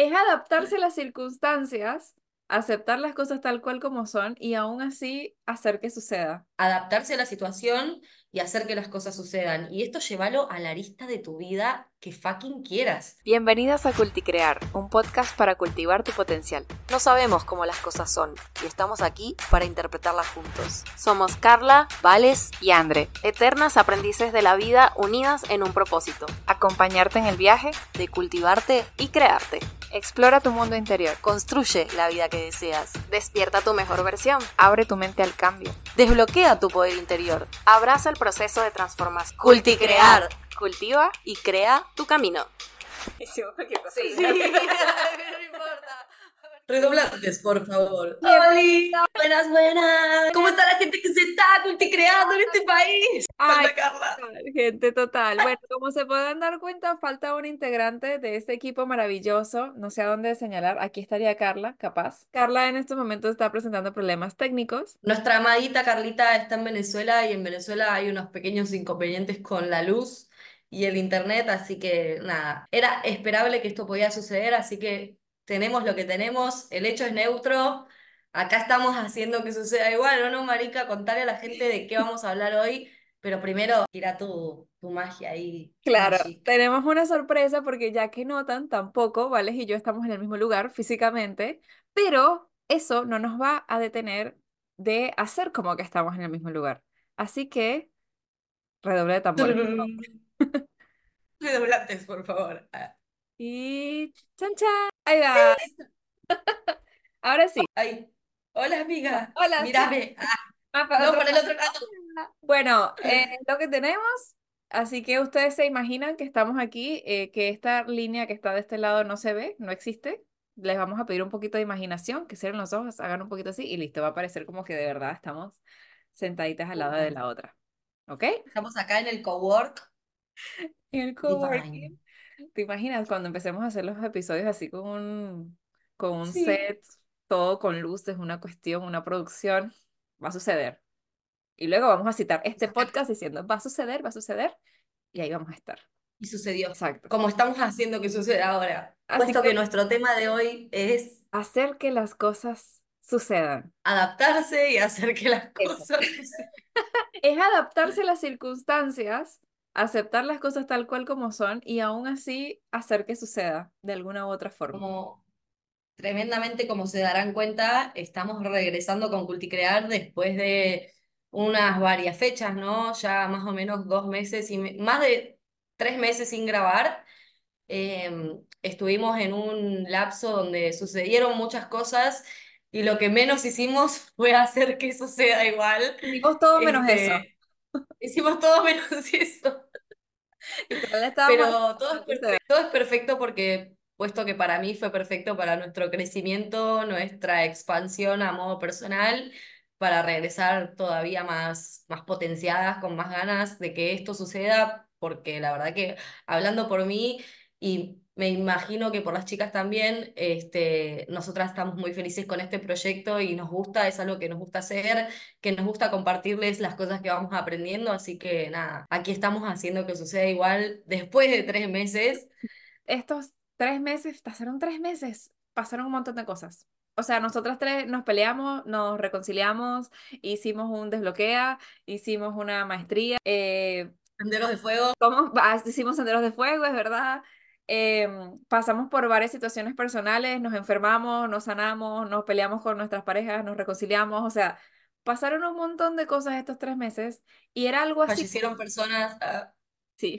Es adaptarse a las circunstancias, aceptar las cosas tal cual como son y aún así hacer que suceda. Adaptarse a la situación y hacer que las cosas sucedan. Y esto llévalo a la arista de tu vida que fucking quieras. Bienvenidas a Culticrear, un podcast para cultivar tu potencial. No sabemos cómo las cosas son y estamos aquí para interpretarlas juntos. Somos Carla, Vales y Andre, eternas aprendices de la vida unidas en un propósito. Acompañarte en el viaje de cultivarte y crearte. Explora tu mundo interior. Construye la vida que deseas. Despierta tu mejor versión. Abre tu mente al cambio. Desbloquea tu poder interior. Abraza el proceso de transformación. Culticrear. Cultiva y crea tu camino. Hicimos cualquier cosa. Sí, no importa. Redoblantes, por favor. Hola, buenas, buenas. ¿Cómo está la gente que se está culticreando en este país? Ay, Carla. gente, total. Bueno, como se podrán dar cuenta, falta un integrante de este equipo maravilloso. No sé a dónde señalar. Aquí estaría Carla, capaz. Carla en estos momentos está presentando problemas técnicos. Nuestra amadita Carlita está en Venezuela y en Venezuela hay unos pequeños inconvenientes con la luz y el internet, así que nada, era esperable que esto podía suceder, así que tenemos lo que tenemos, el hecho es neutro, acá estamos haciendo que suceda igual, ¿o no, Marica? Contarle a la gente de qué vamos a hablar hoy, pero primero tira tu, tu magia ahí. Claro, magic. tenemos una sorpresa porque ya que notan, tampoco Vales y yo estamos en el mismo lugar físicamente, pero eso no nos va a detener de hacer como que estamos en el mismo lugar. Así que, redoble de tambores. Redoblantes, por favor. Y chan chan, ahí va. Ahora sí. Ay. Hola, amiga. Hola, Mírame. Ah, Ah, para no, por el otro lado. Bueno, eh, lo que tenemos, así que ustedes se imaginan que estamos aquí, eh, que esta línea que está de este lado no se ve, no existe. Les vamos a pedir un poquito de imaginación, que cierren los ojos, hagan un poquito así y listo, va a parecer como que de verdad estamos sentaditas al lado de la otra. ¿Ok? Estamos acá en el cowork. En el coworking. ¿Te imaginas cuando empecemos a hacer los episodios así con un, con un Sí. set, todo con luces, una cuestión, una producción? Va a suceder. Y luego vamos a citar este podcast diciendo, va a suceder, va a suceder, y ahí vamos a estar. Y sucedió. Exacto. Como estamos haciendo que suceda ahora. Así Puesto que- que nuestro tema de hoy es Hacer que las cosas sucedan. adaptarse y hacer que las Eso. cosas sucedan. Es adaptarse a las circunstancias, aceptar las cosas tal cual como son y aún así hacer que suceda de alguna u otra forma. Como tremendamente, como se darán cuenta, estamos regresando con Culticrear después de unas varias fechas, ¿no? Ya más o menos dos meses y me- más de tres meses sin grabar. Em, estuvimos en un lapso donde sucedieron muchas cosas y lo que menos hicimos fue hacer que suceda igual. Hicimos todo menos eso. Hicimos todo menos eso. Pero todo es perfecto, todo es perfecto porque, puesto que para mí fue perfecto para nuestro crecimiento, nuestra expansión a modo personal, para regresar todavía más, más potenciadas, con más ganas de que esto suceda, porque la verdad que hablando por mí y me imagino que por las chicas también, este, nosotras estamos muy felices con este proyecto y nos gusta, es algo que nos gusta hacer, que nos gusta compartirles las cosas que vamos aprendiendo, así que nada, aquí estamos haciendo que suceda igual después de tres meses. Estos tres meses, pasaron tres meses, pasaron un montón de cosas. O sea, nosotras tres nos peleamos, nos reconciliamos, hicimos un desbloquea, hicimos una maestría, eh, Senderos de fuego, ¿Cómo? Ah, Hicimos senderos de fuego, es verdad. Em, pasamos por varias situaciones personales, nos enfermamos, nos sanamos, nos peleamos con nuestras parejas, nos reconciliamos, o sea, pasaron un montón de cosas estos tres meses y era algo así, fallecieron personas. ah, sí,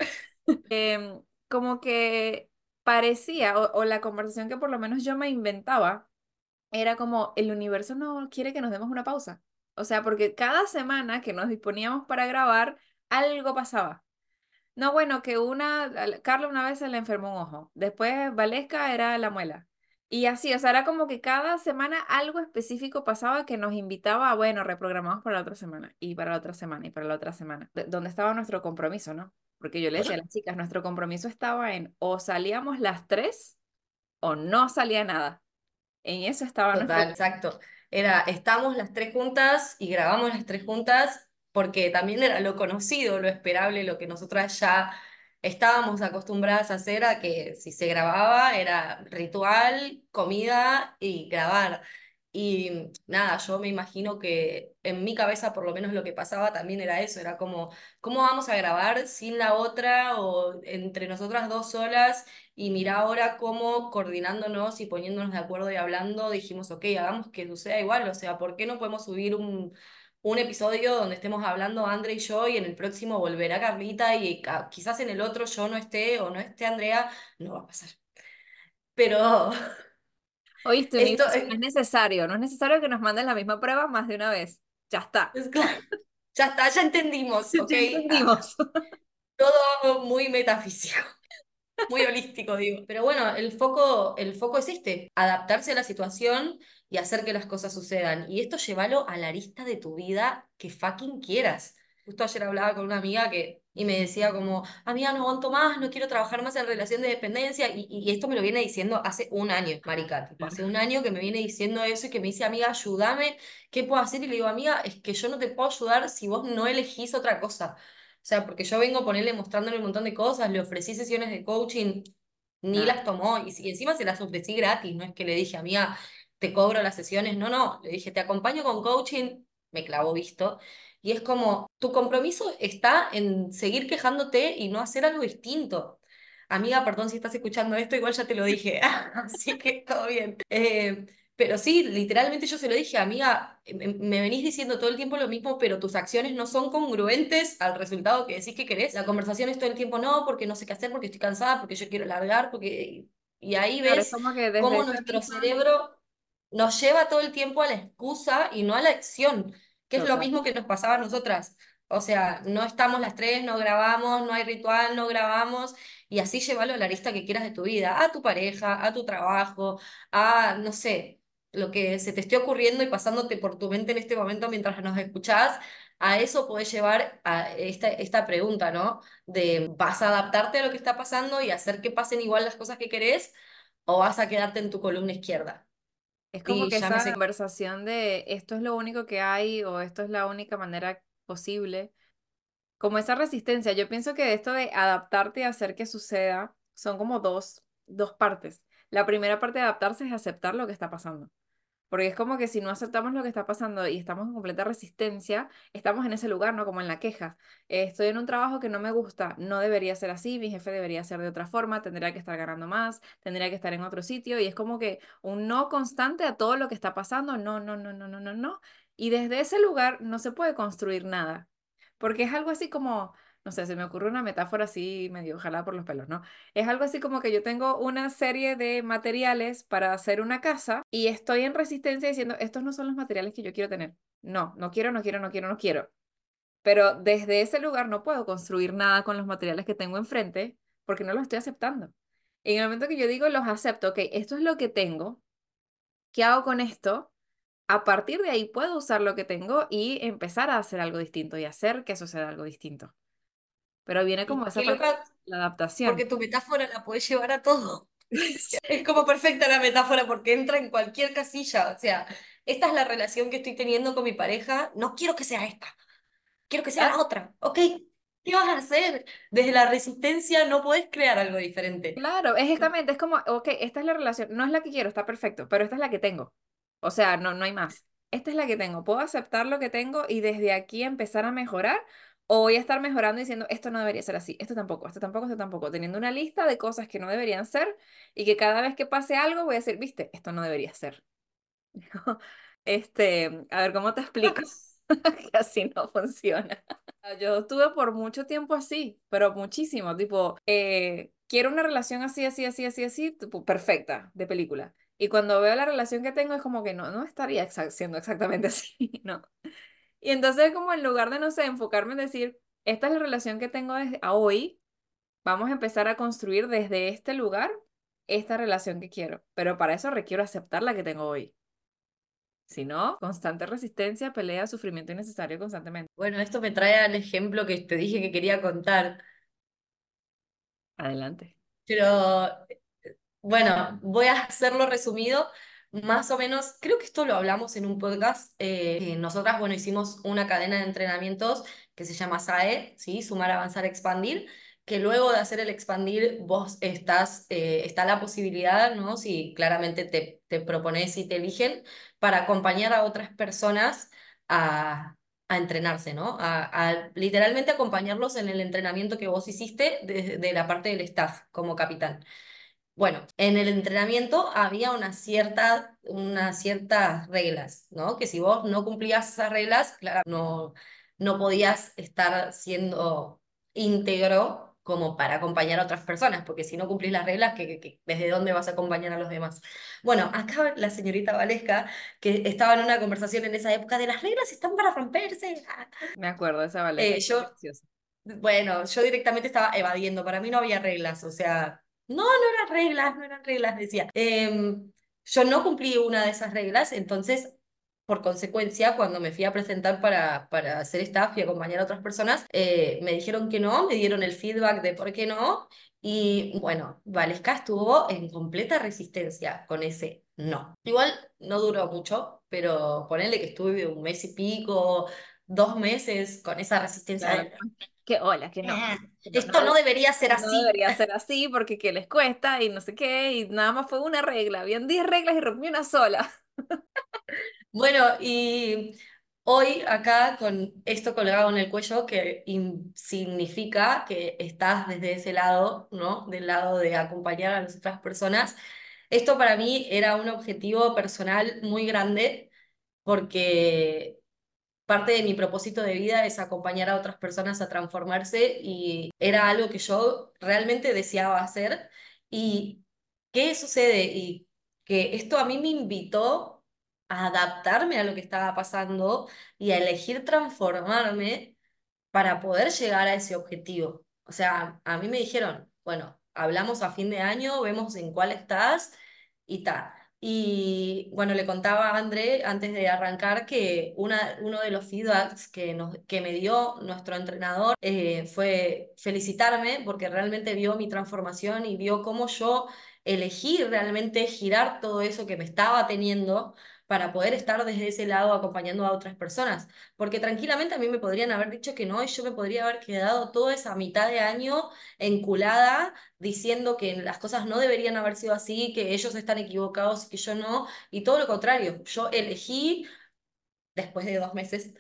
Em, como que parecía, o, o la conversación que por lo menos yo me inventaba, era como el universo no quiere que nos demos una pausa. O sea, porque cada semana que nos disponíamos para grabar, algo pasaba. No, bueno, que una, Carla una vez se le enfermó un ojo, después Valesca era la muela. Y así, o sea, era como que cada semana algo específico pasaba que nos invitaba a, bueno, reprogramamos para la otra semana, y para la otra semana, y para la otra semana. D- ¿Dónde estaba nuestro compromiso, no? Porque yo le decía a las chicas, nuestro compromiso estaba en o salíamos las tres o no salía nada. En eso estaba nuestro... Total, exacto. Era, estamos las tres juntas y grabamos las tres juntas porque también era lo conocido, lo esperable, lo que nosotras ya estábamos acostumbradas a hacer a que si se grababa era ritual, comida y grabar. Y nada, yo me imagino que en mi cabeza por lo menos lo que pasaba también era eso, era como, ¿cómo vamos a grabar sin la otra o entre nosotras dos solas? Y mira ahora cómo coordinándonos y poniéndonos de acuerdo y hablando, dijimos, ok, hagamos que suceda igual, o sea, ¿por qué no podemos subir un, un episodio donde estemos hablando Andrea y yo y en el próximo volverá Carlita y quizás en el otro yo no esté o no esté Andrea? No va a pasar. Pero Oíste, esto universo, no es, es necesario, no es necesario que nos manden la misma prueba más de una vez. Ya está. es claro, ya está, ya entendimos, ¿ok? Ya entendimos. todo muy metafísico. Muy holístico, digo. Pero bueno, el foco, el foco es este, adaptarse a la situación y hacer que las cosas sucedan. Y esto llévalo a la arista de tu vida que fucking quieras. Justo ayer hablaba con una amiga que, y me decía como, amiga, no aguanto más, no quiero trabajar más en relación de dependencia. Y, y esto me lo viene diciendo hace un año, marica. Tipo, hace un año que me viene diciendo eso y que me dice, amiga, ayúdame, ¿qué puedo hacer? Y le digo, amiga, es que yo no te puedo ayudar si vos no elegís otra cosa. O sea, porque yo vengo a ponerle, mostrándole un montón de cosas, le ofrecí sesiones de coaching, ni las tomó, y, y encima se las ofrecí gratis, no es que le dije, amiga, te cobro las sesiones, no, no, le dije, te acompaño con coaching, me clavó visto, y es como, tu compromiso está en seguir quejándote y no hacer algo distinto. Amiga, perdón si estás escuchando esto, igual ya te lo dije, así que todo bien. Eh, pero sí, literalmente yo se lo dije, amiga, me, me venís diciendo todo el tiempo lo mismo, pero tus acciones no son congruentes al resultado que decís que querés. La conversación es todo el tiempo, no, porque no sé qué hacer, porque estoy cansada, porque yo quiero largar, porque... Y ahí ves como que desde cómo nuestro misma... cerebro nos lleva todo el tiempo a la excusa y no a la acción, que es lo mismo que nos pasaba a nosotras. O sea, no estamos las tres, no grabamos, no hay ritual, no grabamos, y así llévalo a la lista que quieras de tu vida, a tu pareja, a tu trabajo, a, no sé lo que se te esté ocurriendo y pasándote por tu mente en este momento mientras nos escuchás, a eso podés llevar a esta, esta pregunta, ¿no? De, ¿vas a adaptarte a lo que está pasando y hacer que pasen igual las cosas que querés o vas a quedarte en tu columna izquierda? Es como Y que esa conversación de esto es lo único que hay o esto es la única manera posible, como esa resistencia. Yo pienso que esto de adaptarte y hacer que suceda son como dos, dos partes. La primera parte de adaptarse es aceptar lo que está pasando. Porque es como que si no aceptamos lo que está pasando y estamos en completa resistencia, estamos en ese lugar, ¿no? Como en la queja. Estoy en un trabajo que no me gusta, no debería ser así, mi jefe debería ser de otra forma, tendría que estar ganando más, tendría que estar en otro sitio y es como que un no constante a todo lo que está pasando, no, no, no, no, no, no, no. Y desde ese lugar no se puede construir nada, porque es algo así como... No sé, se me ocurre una metáfora así medio jalada por los pelos, ¿no? Es algo así como que yo tengo una serie de materiales para hacer una casa y estoy en resistencia diciendo, estos no son los materiales que yo quiero tener. No, no quiero, no quiero, no quiero, no quiero. Pero desde ese lugar no puedo construir nada con los materiales que tengo enfrente porque no los estoy aceptando. En el momento que yo digo, los acepto, ok, esto es lo que tengo, ¿qué hago con esto? A partir de ahí puedo usar lo que tengo y empezar a hacer algo distinto y hacer que suceda algo distinto. Pero viene como esa parte, loca, la adaptación. porque tu metáfora la puedes llevar a todo. Es como perfecta la metáfora porque entra en cualquier casilla. O sea, esta es la relación que estoy teniendo con mi pareja. No quiero que sea esta, quiero que sea la otra. ¿Ok? ¿Qué vas a hacer? Desde la resistencia no podés crear algo diferente. Claro, es exactamente, es como, ok, esta es la relación, no es la que quiero, está perfecto, pero esta es la que tengo. O sea, no, no hay más. Esta es la que tengo. ¿Puedo aceptar lo que tengo y desde aquí empezar a mejorar? ¿O voy a estar mejorando diciendo, esto no debería ser así, esto tampoco, esto tampoco, esto tampoco? Teniendo una lista de cosas que no deberían ser y que cada vez que pase algo voy a decir, viste, esto no debería ser. Este, a ver, ¿cómo te explico? Que así no funciona. Yo estuve por mucho tiempo así, pero muchísimo, tipo, eh, quiero una relación así, así, así, así, así, tipo, perfecta, de película. Y cuando veo la relación que tengo es como que no, no estaría siendo exactamente así, ¿no? Y entonces como en lugar de, no sé, enfocarme en decir, esta es la relación que tengo desde a hoy, vamos a empezar a construir desde este lugar esta relación que quiero, pero para eso requiero aceptar la que tengo hoy. Si no, constante resistencia, pelea, sufrimiento innecesario constantemente. Bueno, esto me trae al ejemplo que te dije que quería contar. Adelante. Pero bueno, voy a hacerlo resumido. Más o menos, creo que esto lo hablamos en un podcast. eh, nosotras, bueno, hicimos una cadena de entrenamientos que se llama SAE, ¿sí? Sumar, Avanzar, Expandir. que luego de hacer el expandir, vos estás, eh, está la posibilidad, ¿no? Si claramente te, te propones y te eligen, para acompañar a otras personas a, a entrenarse, ¿no? A, literalmente acompañarlos en el entrenamiento que vos hiciste de, de la parte del staff como capitán. Bueno, en el entrenamiento había una cierta, unas ciertas reglas, ¿no? Que si vos no cumplías esas reglas, claro, no, no podías estar siendo íntegro como para acompañar a otras personas, porque si no cumplís las reglas, ¿qué, qué- desde dónde vas a acompañar a los demás? Bueno, acá la señorita Valesca, que estaba en una conversación en esa época de las reglas están para romperse. Me acuerdo esa Eh, Valeria. yo, bueno, yo directamente estaba evadiendo, para mí no había reglas, o sea, no, no eran reglas, no eran reglas, decía. Em, yo no cumplí una de esas reglas, entonces, por consecuencia, cuando me fui a presentar para, para hacer staff y acompañar a otras personas, eh, me dijeron que no, me dieron el feedback de por qué no, y bueno, Valesca estuvo en completa resistencia con ese no. Igual no duró mucho, pero ponele que estuve un mes y pico, dos meses con esa resistencia Claro, de que hola, que no. "Ah, que no, esto no, no debería ser no así. debería ser así porque que les cuesta y no sé qué, y nada más fue una regla. Habían 10 reglas y rompí una sola. Bueno, y hoy acá con esto colgado en el cuello, que significa que estás desde ese lado, ¿no? Del lado de acompañar a las otras personas. Esto para mí era un objetivo personal muy grande porque parte de mi propósito de vida es acompañar a otras personas a transformarse y era algo que yo realmente deseaba hacer. ¿Y qué sucede? Y que esto a mí me invitó a adaptarme a lo que estaba pasando y a elegir transformarme para poder llegar a ese objetivo. O sea, a mí me dijeron, bueno, hablamos a fin de año, vemos en cuál estás y tal. Y bueno, le contaba a André antes de arrancar que una, uno de los feedbacks que, nos, que me dio nuestro entrenador eh, fue felicitarme porque realmente vio mi transformación y vio cómo yo elegí realmente girar todo eso que me estaba teniendo para poder estar desde ese lado acompañando a otras personas. Porque tranquilamente a mí me podrían haber dicho que no y yo me podría haber quedado toda esa mitad de año enculada diciendo que las cosas no deberían haber sido así, que ellos están equivocados que yo no, y todo lo contrario, yo elegí, después de dos meses,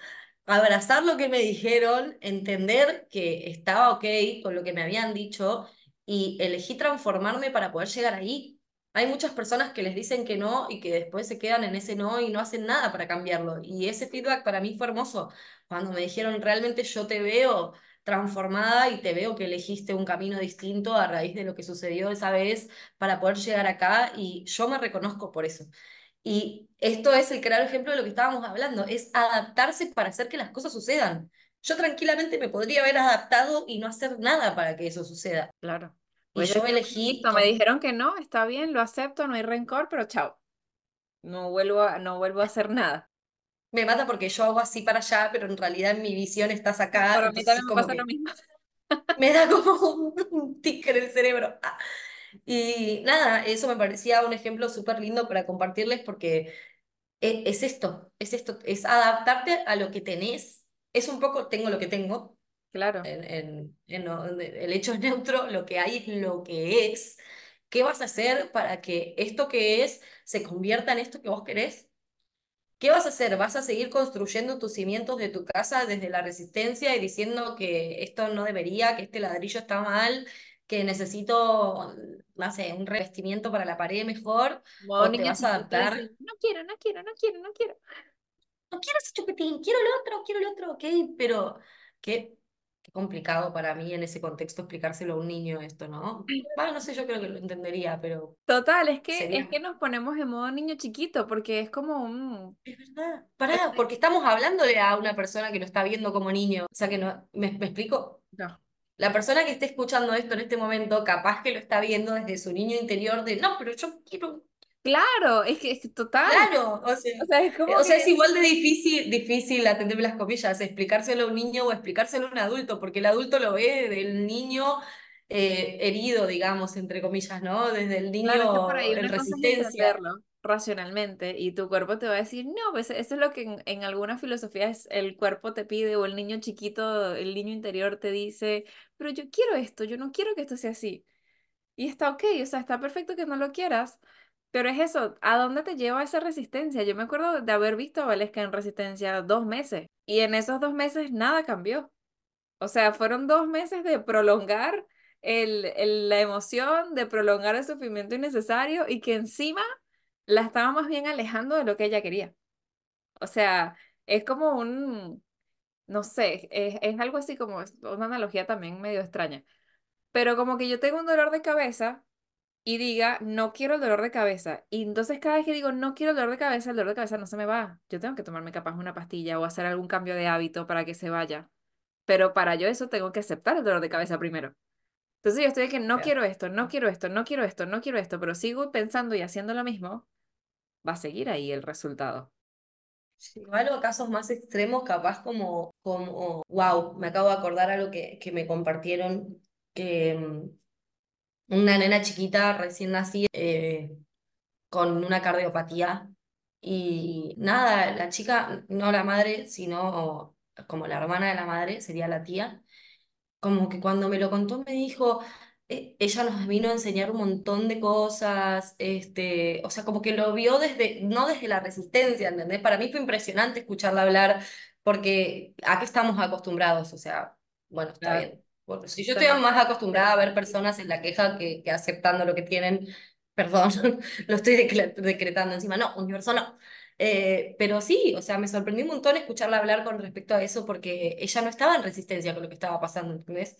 abrazar lo que me dijeron, entender que estaba ok con lo que me habían dicho y elegí transformarme para poder llegar ahí. Hay muchas personas que les dicen que no y que después se quedan en ese no y no hacen nada para cambiarlo. Y ese feedback para mí fue hermoso. Cuando me dijeron, realmente yo te veo transformada y te veo que elegiste un camino distinto a raíz de lo que sucedió esa vez para poder llegar acá y yo me reconozco por eso. Y esto es el claro ejemplo de lo que estábamos hablando, es adaptarse para hacer que las cosas sucedan. Yo tranquilamente me podría haber adaptado y no hacer nada para que eso suceda. Claro. Y Pues yo elegí... me dijeron que no, está bien, lo acepto, no hay rencor, pero chao. No vuelvo a, no vuelvo a hacer nada. Me mata porque yo hago así para allá, pero en realidad mi visión estás acá, Para mí entonces también me pasa lo mismo. me da como un, un tic en el cerebro. Ah. Y nada, eso me parecía un ejemplo súper lindo para compartirles porque e- es esto, es esto, es adaptarte a lo que tenés. Es un poco, tengo lo que tengo, Claro, en, en- en lo- el hecho es neutro, lo que hay es lo que es. ¿Qué vas a hacer para que esto que es se convierta en esto que vos querés? ¿Qué vas a hacer? ¿Vas a seguir construyendo tus cimientos de tu casa desde la resistencia y diciendo que esto no debería, que este ladrillo está mal, que necesito, no sé, un revestimiento para la pared mejor? ¿O te vas a adaptar? no quiero, no quiero, no quiero, no quiero. No quiero ese chupetín, quiero el otro, quiero el otro, ok, pero qué, qué complicado para mí en ese contexto explicárselo a un niño esto, ¿no? Bueno, no sé, yo creo que lo entendería, pero Total, es que, es que nos ponemos en modo niño chiquito porque es como un... Es verdad. Pará, porque estamos hablándole a una persona que lo está viendo como niño. O sea que no, ¿me, me explico? no. La persona que esté escuchando esto en este momento, capaz que lo está viendo desde su niño interior de, no, pero yo quiero, Claro, es que es total. claro, o sea, O sea, es como o sea, es que, igual de difícil, difícil atenderme las comillas, explicárselo a un niño o explicárselo a un adulto, porque el adulto lo ve del niño eh, herido, digamos, entre comillas, ¿no? Desde el claro, es que por niño ahí en resistencia. racionalmente y tu cuerpo te va a decir, no, pues eso es lo que en, en algunas filosofías el cuerpo te pide o el niño chiquito, el niño interior te dice, pero yo quiero esto, yo no quiero que esto sea así. Y está ok, o sea, está perfecto que no lo quieras, pero es eso, ¿a dónde te lleva esa resistencia? Yo me acuerdo de haber visto a Valesca en resistencia dos meses y en esos dos meses nada cambió. O sea, fueron dos meses de prolongar el, el- la emoción, de prolongar el sufrimiento innecesario y que encima la estaba más bien alejando de lo que ella quería. O sea, es como un, no sé, es, es algo así como una analogía también medio extraña. Pero como que yo tengo un dolor de cabeza y diga, no quiero el dolor de cabeza. Y entonces cada vez que digo, no quiero el dolor de cabeza, el dolor de cabeza no se me va. Yo tengo que tomarme capaz una pastilla o hacer algún cambio de hábito para que se vaya. Pero para yo eso tengo que aceptar el dolor de cabeza primero. Entonces yo estoy de que no Claro. quiero esto, no quiero esto, no quiero esto, no quiero esto, pero sigo pensando y haciendo lo mismo, va a seguir ahí el resultado. Igual a casos más extremos, capaz como, como, wow, me acabo de acordar algo que, que me compartieron, que mm, una nena chiquita recién nacida eh, con una cardiopatía y nada, la chica, no la madre, sino como la hermana de la madre, sería la tía como que cuando me lo contó me dijo, eh, ella nos vino a enseñar un montón de cosas, este, o sea, como que lo vio desde, no desde la resistencia, ¿entendés? Para mí fue impresionante escucharla hablar, porque ¿a qué estamos acostumbrados? O sea, bueno, está Claro. bien. Bueno, si yo estoy más acostumbrada a ver personas en la queja que, que aceptando lo que tienen, perdón, lo estoy decre- decretando encima, no, universo no. Eh, pero sí, o sea, me sorprendió un montón escucharla hablar con respecto a eso porque ella no estaba en resistencia con lo que estaba pasando, ¿entendés?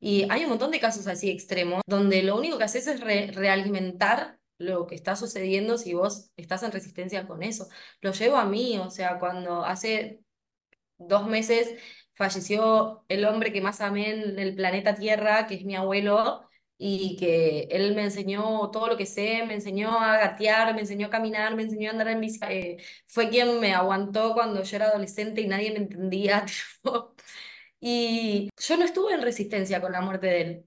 Y hay un montón de casos así extremos donde lo único que haces es re- realimentar lo que está sucediendo si vos estás en resistencia con eso. Lo llevo a mí, o sea, cuando hace dos meses falleció el hombre que más amé en el planeta Tierra, que es mi abuelo, y que él me enseñó todo lo que sé, me enseñó a gatear, me enseñó a caminar, me enseñó a andar en bici. eh, fue quien me aguantó cuando yo era adolescente y nadie me entendía. Y yo no estuve en resistencia con la muerte de él.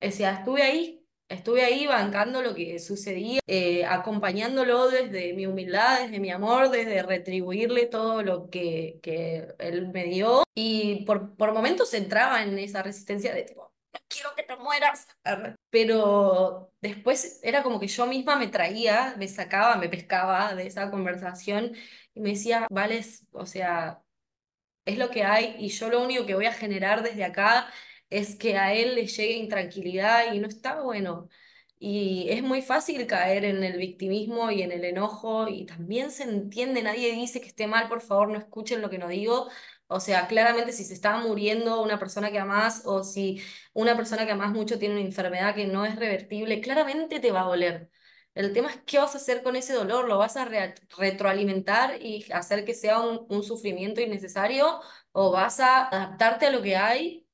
O sea, estuve ahí, estuve ahí bancando lo que sucedía, eh, acompañándolo desde mi humildad, desde mi amor, desde retribuirle todo lo que, que él me dio. Y por, por momentos entraba en esa resistencia de tipo, no quiero que te mueras. Pero después era como que yo misma me traía, me sacaba, me pescaba de esa conversación y me decía, Vales, o sea es lo que hay y yo lo único que voy a generar desde acá es que a él le llegue intranquilidad y no está bueno. Y es muy fácil caer en el victimismo y en el enojo y también se entiende, nadie dice que esté mal, por favor no escuchen lo que no digo. O sea, claramente si se está muriendo una persona que amás o si una persona que amás mucho tiene una enfermedad que no es revertible, claramente te va a doler. El tema es qué vas a hacer con ese dolor, lo vas a re- retroalimentar y hacer que sea un sufrimiento innecesario o vas a adaptarte a lo que hay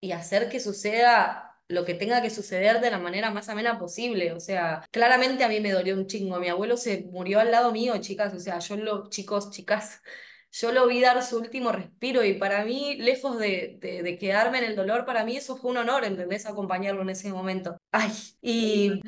y hacer que suceda lo que tenga que suceder de la manera más amena posible. O sea, claramente a mí me dolió un chingo. Mi abuelo se murió al lado mío, chicas. O sea, yo lo, chicos, chicas, yo lo vi dar su último respiro y para mí, lejos de, de, de quedarme en el dolor, para mí eso fue un honor, ¿entendés? Acompañarlo en ese momento. Ay, y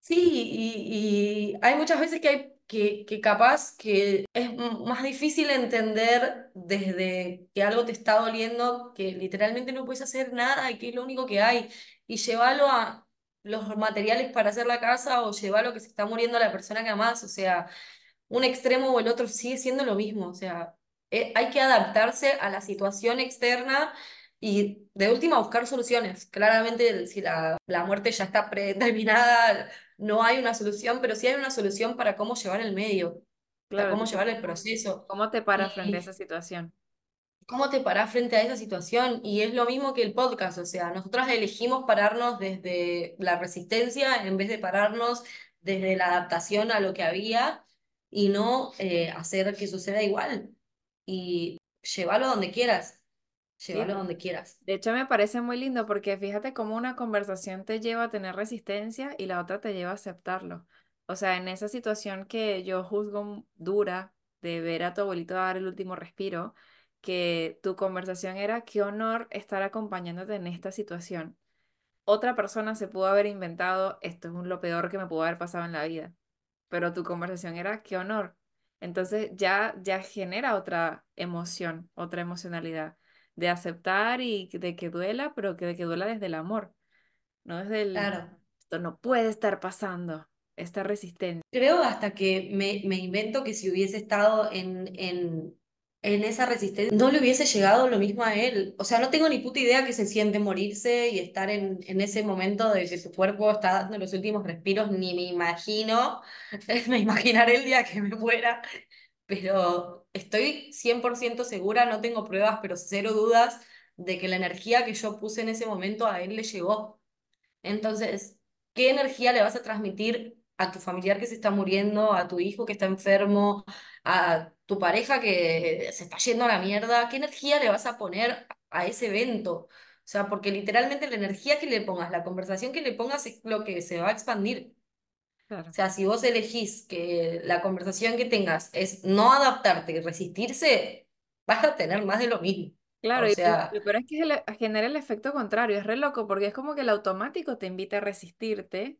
Sí, y, y hay muchas veces que hay que, que capaz que es más difícil entender desde que algo te está doliendo, que literalmente no puedes hacer nada y que es lo único que hay, y llevarlo a los materiales para hacer la casa o llevarlo que se está muriendo la persona que amás, o sea, un extremo o el otro sigue siendo lo mismo, o sea, eh, hay que adaptarse a la situación externa y de última buscar soluciones. Claramente, si la, la muerte ya está predeterminada, no hay una solución, pero sí hay una solución para cómo llevar el medio, para cómo llevar el ¿cómo, proceso. cómo te paras frente a esa situación? ¿Cómo te parás frente a esa situación? Y es lo mismo que el podcast, o sea, nosotros elegimos pararnos desde la resistencia en vez de pararnos desde la adaptación a lo que había y no eh, hacer que suceda igual. Y llevarlo donde quieras, Sí, llevarlo donde quieras. De hecho, me parece muy lindo porque fíjate cómo una conversación te lleva a tener resistencia y la otra te lleva a aceptarlo. O sea, en esa situación que yo juzgo dura de ver a tu abuelito dar el último respiro, que tu conversación era qué honor estar acompañándote en esta situación. otra persona se pudo haber inventado, esto es un, lo peor que me pudo haber pasado en la vida, pero tu conversación era, qué honor. Entonces ya, ya genera otra emoción, otra emocionalidad de aceptar y de que duela, pero que de que duela desde el amor, no desde el, Claro. esto no puede estar pasando, esta resistencia. Creo hasta que me, me invento que si hubiese estado en, en, en esa resistencia, no le hubiese llegado lo mismo a él. O sea, no tengo ni puta idea que se siente morirse y estar en, en ese momento de que su cuerpo está dando los últimos respiros, ni me imagino, me imaginaré el día que me muera. Pero estoy 100% segura, no tengo pruebas, pero cero dudas de que la energía que yo puse en ese momento a él le llegó. Entonces, ¿qué energía le vas a transmitir a tu familiar que se está muriendo, a tu hijo que está enfermo, a tu pareja que se está yendo a la mierda? ¿Qué energía le vas a poner a ese evento? O sea, porque literalmente la energía que le pongas, la conversación que le pongas es lo que se va a expandir. Claro. O sea, si vos elegís que la conversación que tengas es no adaptarte y resistirse, vas a tener más de lo mismo. Claro, O y sea, lo peor es que el- genera el efecto contrario, es re loco, porque es como que el automático te invita a resistirte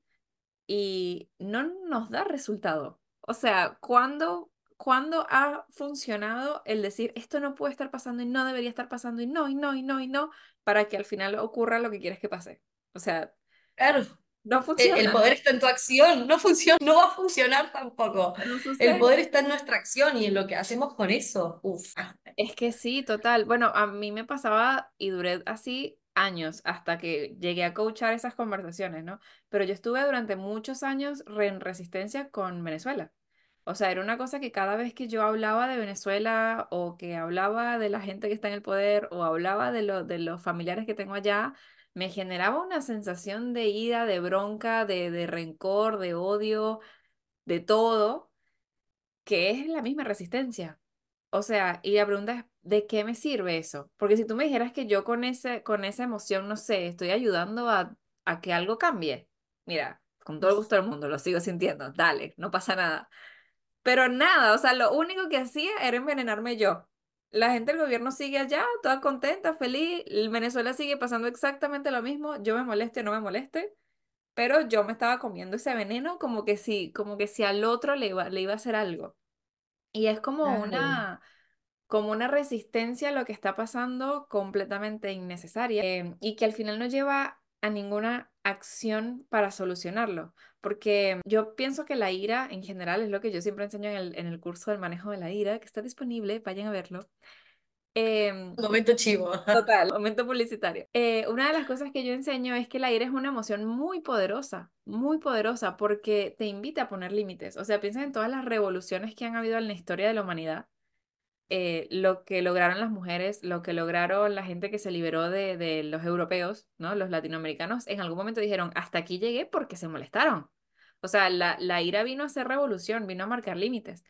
y no nos da resultado. O sea, ¿cuándo, cuándo ha funcionado el decir esto no puede estar pasando y no debería estar pasando y no, y no, y no, y no, para que al final ocurra lo que quieres que pase? O sea, claro, no el, el funciona, poder está en tu acción, no funciona, no va a funcionar tampoco. no El poder está en nuestra acción y en lo que hacemos con eso. Uf. Es que sí, total. Bueno, a mí me pasaba y duré así años hasta que llegué a coachar esas conversaciones, ¿no? Pero yo estuve durante muchos años en resistencia con Venezuela. O sea, era una cosa que cada vez que yo hablaba de Venezuela o que hablaba de la gente que está en el poder o hablaba de, lo- de los familiares que tengo allá, me generaba una sensación de ira, de bronca, de, de rencor, de odio, de todo, que es la misma resistencia. O sea, y la pregunta es, ¿de qué me sirve eso? Porque si tú me dijeras que yo con ese, con esa emoción, no sé, estoy ayudando a, a que algo cambie, mira, con todo el gusto del mundo, lo sigo sintiendo, dale, no pasa nada. Pero nada, o sea, lo único que hacía era envenenarme yo. La gente del gobierno sigue allá, toda contenta, feliz. el Venezuela sigue pasando exactamente lo mismo, yo me moleste o no me moleste, pero yo me estaba comiendo ese veneno como que si, como que si al otro le iba, le iba a hacer algo. Y es como una como una resistencia a lo que está pasando completamente innecesaria eh, y que al final no lleva a ninguna acción para solucionarlo. Porque yo pienso que la ira en general es lo que yo siempre enseño en el, en el curso del manejo de la ira, que está disponible, vayan a verlo. Em, Momento chivo. Total, momento publicitario. Eh, una de las cosas que yo enseño es que la ira es una emoción muy poderosa, muy poderosa, porque te invita a poner límites. O sea, piensa en todas las revoluciones que han habido en la historia de la humanidad eh, lo que lograron las mujeres, lo que lograron la gente que se liberó de, de los europeos, ¿no? Los latinoamericanos, en algún momento dijeron, hasta aquí llegué porque se molestaron. O sea, la, la ira vino a hacer revolución, vino a marcar límites.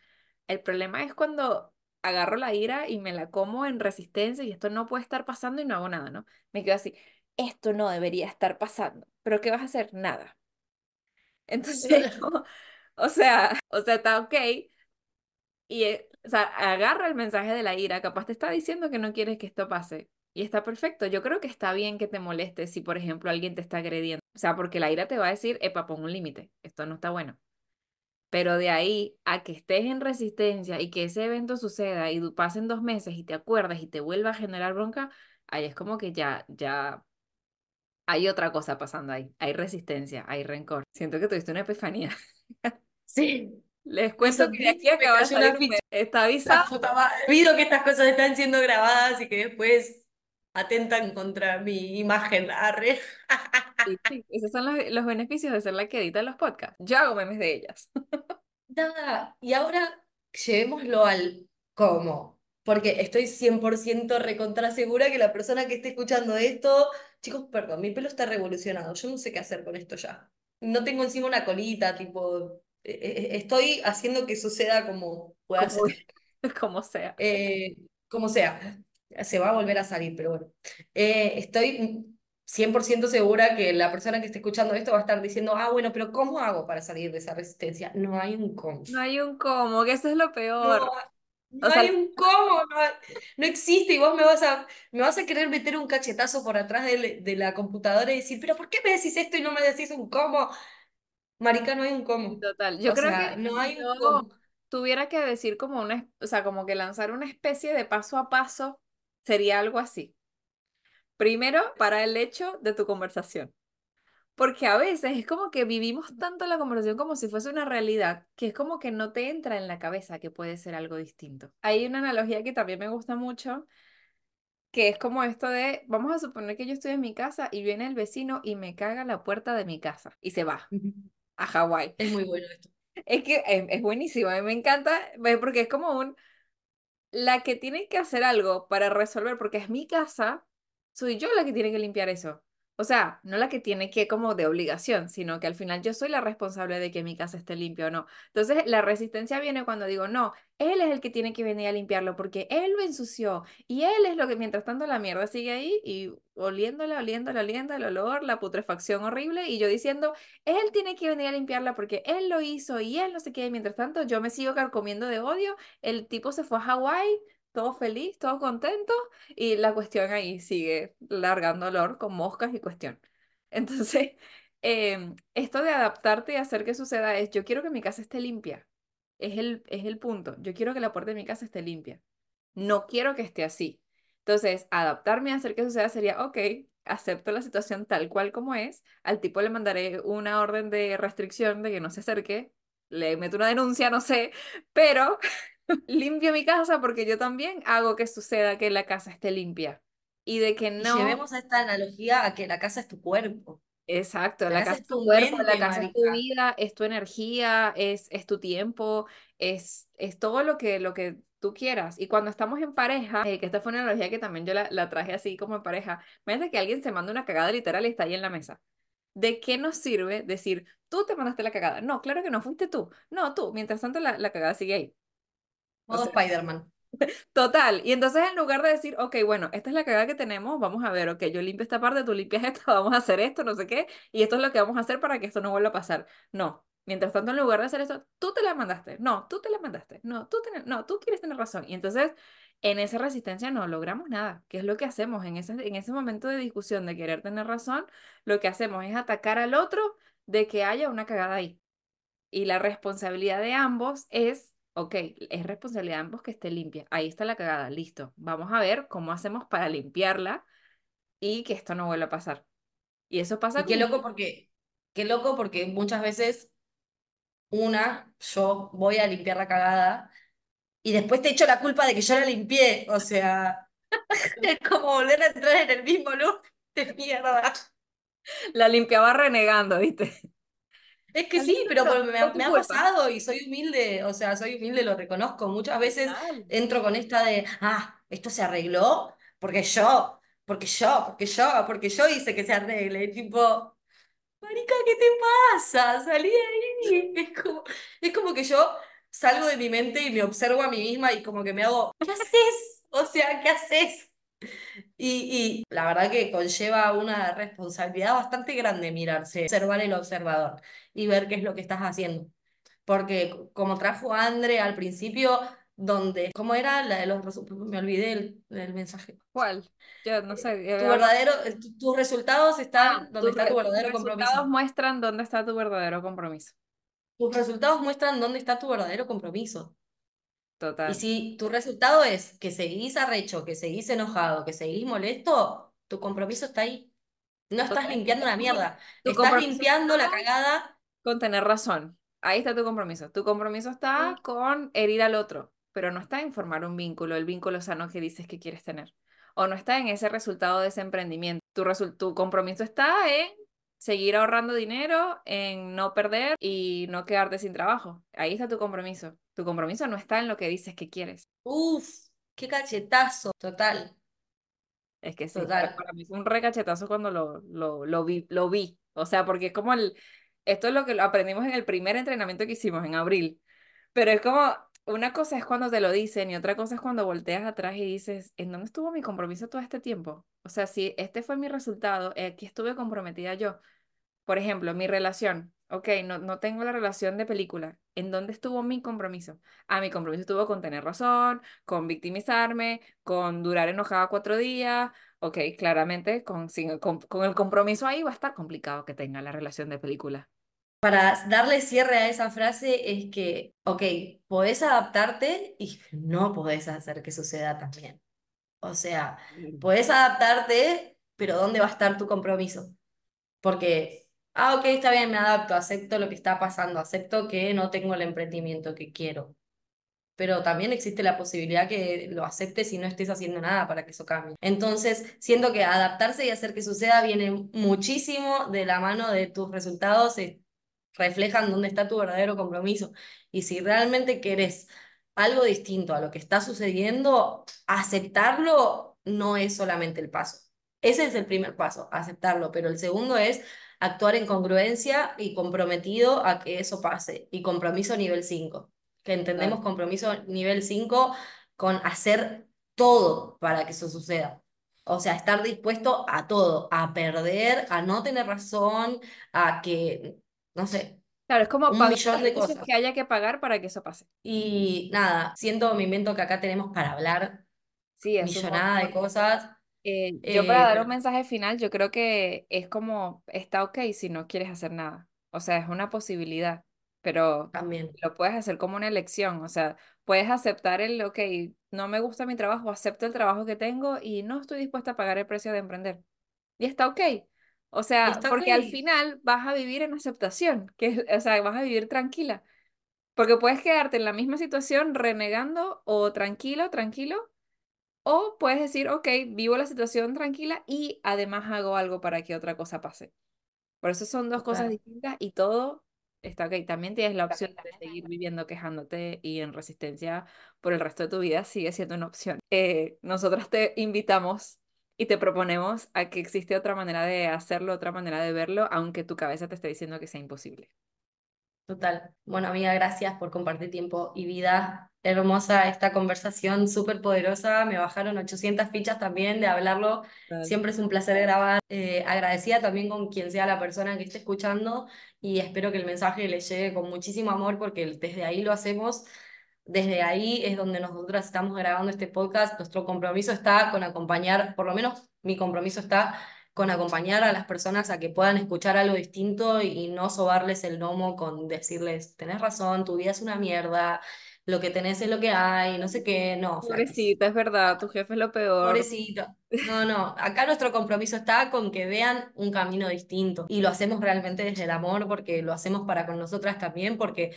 El problema es cuando agarro la ira y me la como en resistencia y esto no puede estar pasando y no hago nada, ¿no? Me quedo así, esto no debería estar pasando, pero ¿qué vas a hacer? Nada. Entonces, como, o sea, o sea, está ok, y, eh, o sea, agarra el mensaje de la ira, capaz te está diciendo que no quieres que esto pase. Y está perfecto. Yo creo que está bien que te molestes si, por ejemplo, alguien te está agrediendo. O sea, porque la ira te va a decir, epa, pon un límite. Esto no está bueno. Pero de ahí a que estés en resistencia y que ese evento suceda y pasen dos meses y te acuerdas y te vuelva a generar bronca, ahí es como que ya, ya hay otra cosa pasando ahí. Hay resistencia, hay rencor. Siento que tuviste una epifanía. Sí. Les cuento que de aquí acaba de una salir ficha. Está avisado. Olvido que estas cosas están siendo grabadas y que después atentan contra mi imagen. Arre. Sí, sí, esos son los, los beneficios de ser la que edita los podcasts. Yo hago memes de ellas. Nada, y ahora llevémoslo al cómo, porque estoy 100% recontra segura que la persona que esté escuchando esto, chicos, perdón, mi pelo está revolucionado, yo no sé qué hacer con esto ya. No tengo encima una colita, tipo, estoy haciendo que suceda como pueda Como, ser. como sea. Eh, como sea, se va a volver a salir, pero bueno. Eh, estoy 100% segura que la persona que esté escuchando esto va a estar diciendo, ah, bueno, pero ¿cómo hago para salir de esa resistencia? No hay un cómo. No hay un cómo, que eso es lo peor. No O sea, hay un cómo, no, no existe y vos me vas a, me vas a querer meter un cachetazo por atrás de, de la computadora y decir, pero ¿por qué me decís esto y no me decís un cómo? Marica, no hay un cómo. Total. Yo O creo sea, que no si hay un yo cómo. tuviera que decir como una, o sea, como que lanzar una especie de paso a paso, sería algo así. Primero, para el hecho de tu conversación. Porque a veces es como que vivimos tanto la conversación como si fuese una realidad, que es como que no te entra en la cabeza que puede ser algo distinto. Hay una analogía que también me gusta mucho, que es como esto de, vamos a suponer que yo estoy en mi casa y viene el vecino y me caga la puerta de mi casa y se va a Hawái. Es muy bueno esto. Es que es, es buenísimo, a mí me encanta, porque es como un, la que tiene que hacer algo para resolver, porque es mi casa, soy yo la que tiene que limpiar eso. O sea, no la que tiene que como de obligación, sino que al final yo soy la responsable de que mi casa esté limpia o no. Entonces, la resistencia viene cuando digo, no, él es el que tiene que venir a limpiarlo porque él lo ensució y él es lo que, mientras tanto, la mierda sigue ahí y oliéndola, oliéndola, oliéndola, el olor, la putrefacción horrible y yo diciendo, él tiene que venir a limpiarla porque él lo hizo y él no sé qué. Y mientras tanto, yo me sigo carcomiendo de odio. El tipo se fue a Hawái, todo feliz, todo contento y la cuestión ahí sigue largando olor con moscas y cuestión. Entonces, em, esto de adaptarte y hacer que suceda es, yo quiero que mi casa esté limpia. Es el, es el punto. Yo quiero que la puerta de mi casa esté limpia. No quiero que esté así. Entonces, adaptarme a hacer que suceda sería, ok, acepto la situación tal cual como es. Al tipo le mandaré una orden de restricción de que no se acerque. Le meto una denuncia, no sé, pero limpio mi casa porque yo también hago que suceda que la casa esté limpia. Y de que Y no, llevemos esta analogía a que la casa es tu cuerpo. exacto, La la casa casa es tu cuerpo, la casa es tu vida, es tu energía, es, es tu tiempo, es, es todo lo que, lo que tú quieras. Y cuando estamos en pareja, eh, que esta fue una analogía que también yo la, la traje así como en pareja, imagínate que alguien se manda una cagada literal y está ahí en la mesa. ¿De qué nos sirve decir, tú te mandaste la cagada? No, claro que no, fuiste tú. No, tú. Mientras tanto, la, la cagada sigue ahí. Modo Spider-Man. Total. Y entonces en lugar de decir, ok, bueno, esta es la cagada que tenemos, vamos a ver, ok, yo limpio esta parte, tú limpias esta, vamos a hacer esto, no sé qué, y esto es lo que vamos a hacer para que esto no vuelva a pasar. No. Mientras tanto, en lugar de hacer esto, tú te la mandaste. No, tú te la mandaste. No, tú, ten- no, tú quieres tener razón. Y entonces, en esa resistencia no logramos nada. ¿Qué es lo que hacemos en ese, en ese momento de discusión de querer tener razón? Lo que hacemos es atacar al otro de que haya una cagada ahí. Y la responsabilidad de ambos es, ok, es responsabilidad de ambos que esté limpia. Ahí está la cagada, listo. Vamos a ver cómo hacemos para limpiarla y que esto no vuelva a pasar. Y eso pasa Y qué con... loco porque, qué loco porque muchas veces una, yo voy a limpiar la cagada y después te echo la culpa de que yo la limpié. O sea, es como volver a entrar en el mismo loop de mierda. La limpiaba renegando, ¿viste? Es que sí, pero me, me ha pasado y soy humilde, o sea, soy humilde, lo reconozco. Muchas veces entro con esta de, ah, esto se arregló porque yo, porque yo, porque yo, porque yo hice que se arregle. Y tipo, marica, ¿qué te pasa? Salí de ahí. Es como, es como que yo salgo de mi mente y me observo a mí misma y como que me hago, ¿qué haces? O sea, ¿qué haces? Y, y la verdad que conlleva una responsabilidad bastante grande mirarse, observar el observador y ver qué es lo que estás haciendo. Porque como trajo André al principio, donde, ¿cómo era la de los resu- Me olvidé el, el mensaje. ¿Cuál? Yo no sé, Tu verdadero, tu- tus resultados Ah, están donde tus, está tu re- tus verdadero resultados compromiso. muestran dónde está tu verdadero compromiso. Tus resultados muestran dónde está tu verdadero compromiso. Y Total. si tu resultado es que seguís arrecho, que seguís enojado, que seguís molesto, tu compromiso está ahí. No estás Total. limpiando una mierda, Tu estás limpiando la cagada. con tener razón. Ahí está tu compromiso. Tu compromiso está con herir al otro, pero no está en formar un vínculo, el vínculo sano que dices que quieres tener. O no está en ese resultado de ese emprendimiento. Tu, tu compromiso está en seguir ahorrando dinero, en no perder y no quedarte sin trabajo. Ahí está tu compromiso. Tu compromiso no está en lo que dices que quieres. Uf, qué cachetazo. Total, Es que sí, para, total. para mí fue un recachetazo cuando lo, lo, lo vi, lo vi. O sea, porque es como el, esto es lo que lo aprendimos en el primer entrenamiento que hicimos en abril. Pero es como, una cosa es cuando te lo dicen y otra cosa es cuando volteas atrás y dices, ¿en dónde estuvo mi compromiso todo este tiempo? O sea, si este fue mi resultado, eh, aquí estuve comprometida yo. Por ejemplo, mi relación. Ok, no, no tengo la relación de película. ¿En dónde estuvo mi compromiso? Ah, mi compromiso estuvo con tener razón, con victimizarme, con durar enojada cuatro días. Ok, claramente con, sin- con, con el compromiso ahí va a estar complicado que tenga la relación de película. Para darle cierre a esa frase es que, ok, podés adaptarte y no podés hacer que suceda también. O sea, podés adaptarte, pero ¿dónde va a estar tu compromiso? Porque, ah, ok, está bien, me adapto, acepto lo que está pasando, acepto que no tengo el emprendimiento que quiero. Pero también existe la posibilidad que lo aceptes y no estés haciendo nada para que eso cambie. Entonces, siento que adaptarse y hacer que suceda viene muchísimo de la mano de tus resultados, eh, reflejan dónde está tu verdadero compromiso. Y si realmente querés algo distinto a lo que está sucediendo, aceptarlo no es solamente el paso. Ese es el primer paso, aceptarlo, pero el segundo es actuar en congruencia y comprometido a que eso pase. Y compromiso nivel 5, que entendemos compromiso nivel 5 con hacer todo para que eso suceda. O sea, estar dispuesto a todo, a perder, a no tener razón, a que, no sé, Claro, es como un pagar millón de cosas. que haya que pagar para que eso pase. Y nada, siento mi invento que acá tenemos para hablar Sí, es millonada de cosas, Eh, yo para eh, dar un mensaje final, yo creo que es como, está ok si no quieres hacer nada. O sea, es una posibilidad, pero también. lo puedes hacer como una elección. O sea, puedes aceptar el, ok, no me gusta mi trabajo, acepto el trabajo que tengo y no estoy dispuesta a pagar el precio de emprender. Y está ok. O Y sea, está ok. porque al final vas a vivir en aceptación, que es, o sea, vas a vivir tranquila. Porque puedes quedarte en la misma situación renegando o tranquilo, tranquilo o puedes decir, ok, vivo la situación tranquila y además hago algo para que otra cosa pase. Por eso son dos cosas distintas y todo está ok. También tienes la opción de seguir viviendo quejándote y en resistencia por el resto de tu vida, sigue siendo una opción. Eh, nosotras te invitamos y te proponemos a que existe otra manera de hacerlo, otra manera de verlo, aunque tu cabeza te esté diciendo que sea imposible. Total. Bueno, amiga, gracias por compartir tiempo y vida. Hermosa esta conversación, súper poderosa. Me bajaron 800 fichas también de hablarlo. Siempre es un placer grabar. Eh, agradecida también con quien sea la persona que esté escuchando y espero que el mensaje le llegue con muchísimo amor porque desde ahí lo hacemos. Desde ahí es donde nosotras estamos grabando este podcast. Nuestro compromiso está con acompañar, por lo menos mi compromiso está con acompañar a las personas a que puedan escuchar algo distinto y no sobarles el lomo con decirles, tenés razón, tu vida es una mierda, lo que tenés es lo que hay, no sé qué, no. Pobrecita, es verdad, tu jefe es lo peor. Pobrecito. No, no, acá nuestro compromiso está con que vean un camino distinto y lo hacemos realmente desde el amor porque lo hacemos para con nosotras también porque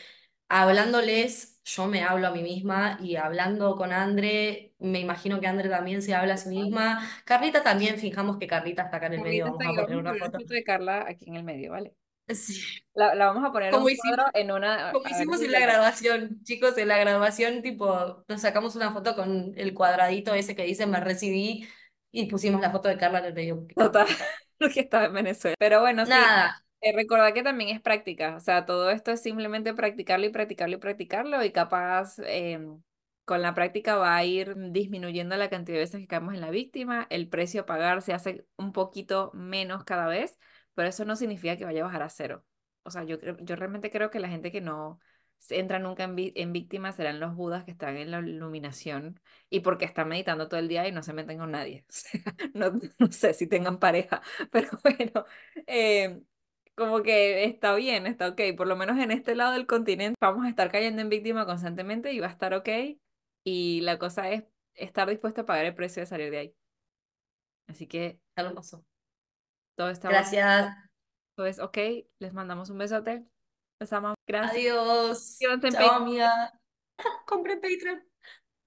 hablándoles, yo me hablo a mí misma y hablando con Andre, me imagino que Andre también se habla a sí misma. Carlita también, fijamos que Carlita está acá en el medio, Carlita poner vamos a una poner una foto. de Carla aquí en el medio, ¿vale? Sí. La, la vamos a poner en Como un hicimos, cuadro en una... como ver hicimos en la le- graduación, chicos, en la graduación, tipo, nos sacamos una foto con el cuadradito ese que dice me recibí y pusimos la foto de Carla en el medio. Total, Carlita. porque estaba en Venezuela. Pero bueno, sí, Nada, eh, que también es práctica. O sea, todo esto es simplemente practicarlo y practicarlo y practicarlo y capaz em, con la práctica va a ir disminuyendo la cantidad de veces que caemos en la víctima, el precio a pagar se hace un poquito menos cada vez, pero eso no significa que vaya a bajar a cero. O sea, yo yo realmente creo que la gente que no entra nunca en, en víctima serán los budas que están en la iluminación y porque están meditando todo el día y no se meten con nadie. No, sé si tengan pareja, pero bueno, eh, como que está bien, está ok. Por lo menos en este lado del continente vamos a estar cayendo en víctima constantemente y va a estar ok. Y la cosa es estar dispuesto a pagar el precio de salir de ahí. Así que hermoso. todo está Gracias. todo es ok. Les mandamos un besote. Los amamos. Gracias. Adiós. Chao, Patreon. amiga. Compré Patreon.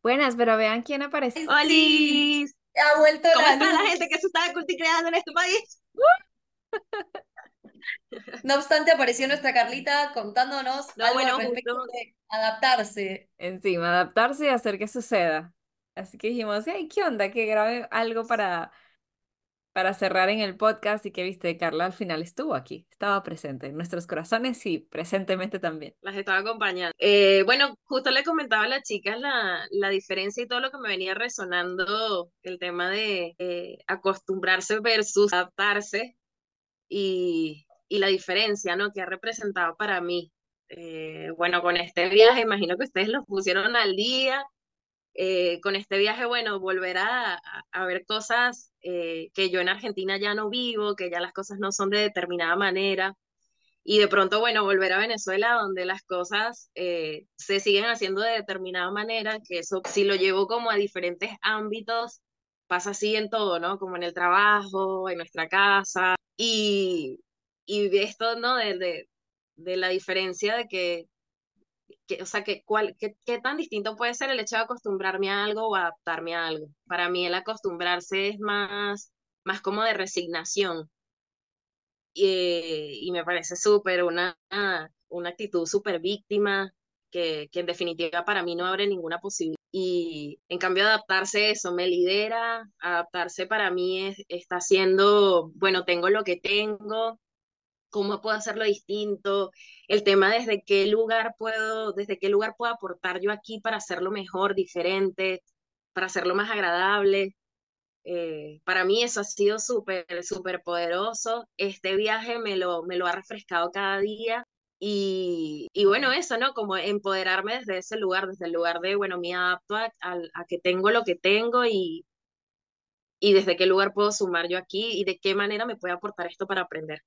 Buenas, pero vean quién apareció. Sí, ¡Holis! ha vuelto ¿Cómo la está la luz. gente que se está culticreando en este país? No obstante, apareció nuestra Carlita contándonos No, algo bueno, al respecto justo- de adaptarse. Encima, adaptarse y hacer que suceda. Así que dijimos, hey, ¿qué onda? Que grabe algo para, para cerrar en el podcast y que viste, Carla al final estuvo aquí, estaba presente en nuestros corazones y presentemente también. Las estaba acompañando. Eh, bueno, justo le comentaba a las chicas la, la diferencia y todo lo que me venía resonando, el tema de eh, acostumbrarse versus adaptarse. Y y la diferencia, ¿no? Que ha representado para mí. Eh, bueno, con este viaje, imagino que ustedes los pusieron al día. Eh, con este viaje, bueno, volver a, a ver cosas eh, que yo en Argentina ya no vivo, que ya las cosas no son de determinada manera. Y de pronto, bueno, volver a Venezuela donde las cosas se siguen haciendo de determinada manera, que eso si lo llevo como a diferentes ámbitos, pasa así en todo, ¿no? Como en el trabajo, en nuestra casa. Y, y esto, ¿no? De, de, la diferencia de que, que o sea, que, cuál, qué, qué tan distinto puede ser el hecho de acostumbrarme a algo o adaptarme a algo. Para mí el acostumbrarse es más, más como de resignación. Y, y me parece súper una, una actitud súper víctima, que, que en definitiva para mí no abre ninguna posibilidad. Y en cambio adaptarse eso me lidera, adaptarse para mí es, está siendo, bueno, tengo lo que tengo, cómo puedo hacerlo distinto, el tema desde qué lugar puedo, desde qué lugar puedo aportar yo aquí para hacerlo mejor, diferente, para hacerlo más agradable. Eh, para mí eso ha sido súper, súper poderoso. Este viaje me lo, me lo ha refrescado cada día. Y, y, bueno, eso, ¿no? Como empoderarme desde ese lugar, desde el lugar de, bueno, me adapto a, a que tengo lo que tengo y, y desde qué lugar puedo sumar yo aquí y de qué manera me puede aportar esto para aprender.